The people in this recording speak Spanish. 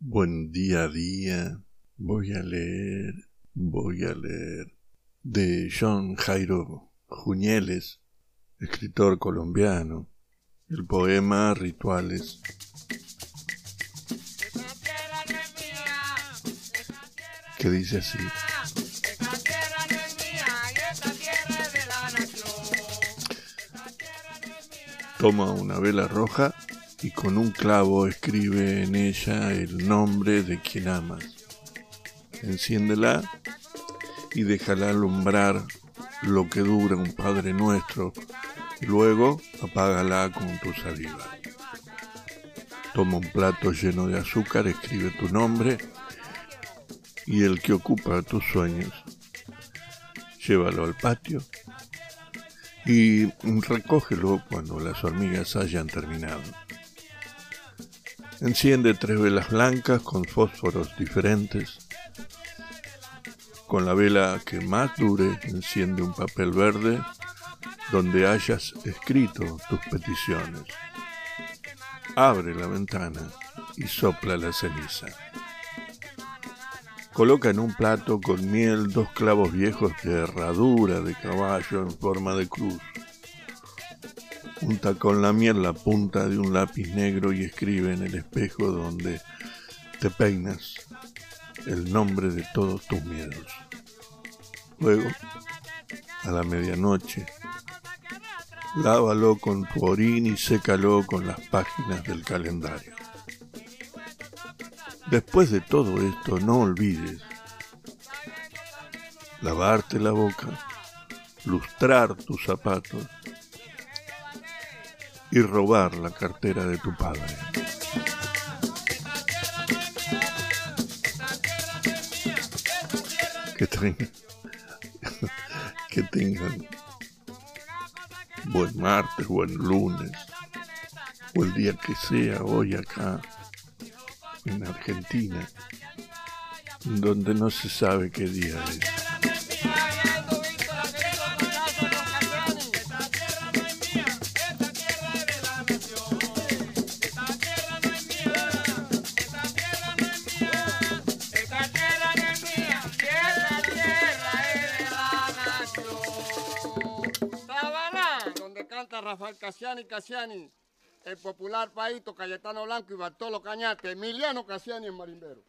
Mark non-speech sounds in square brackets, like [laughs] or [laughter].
Buen día a día. Voy a leer, voy a leer. De John Jairo Juñeles, escritor colombiano. El poema Rituales. Que dice así. Toma una vela roja y con un clavo escribe en ella el nombre de quien amas. Enciéndela y déjala alumbrar lo que dura un Padre Nuestro, luego apágala con tu saliva. Toma un plato lleno de azúcar, escribe tu nombre y el que ocupa tus sueños. Llévalo al patio y recógelo cuando las hormigas hayan terminado. Enciende tres velas blancas con fósforos diferentes. Con la vela que más dure, enciende un papel verde donde hayas escrito tus peticiones. Abre la ventana y sopla la ceniza. Coloca en un plato con miel dos clavos viejos de herradura de caballo en forma de cruz. Junta con la miel la punta de un lápiz negro y escribe en el espejo donde te peinas el nombre de todos tus miedos. Luego, a la medianoche, lávalo con tu orín y sécalo con las páginas del calendario. Después de todo esto, no olvides lavarte la boca, lustrar tus zapatos y robar la cartera de tu padre. Que tengan, [laughs] que tengan buen martes, buen lunes, o el día que sea hoy acá en Argentina, donde no se sabe qué día es. Rafael Casiani Casiani el popular Paito, Cayetano Blanco y Bartolo Cañate, Emiliano Casiani en Marimbero.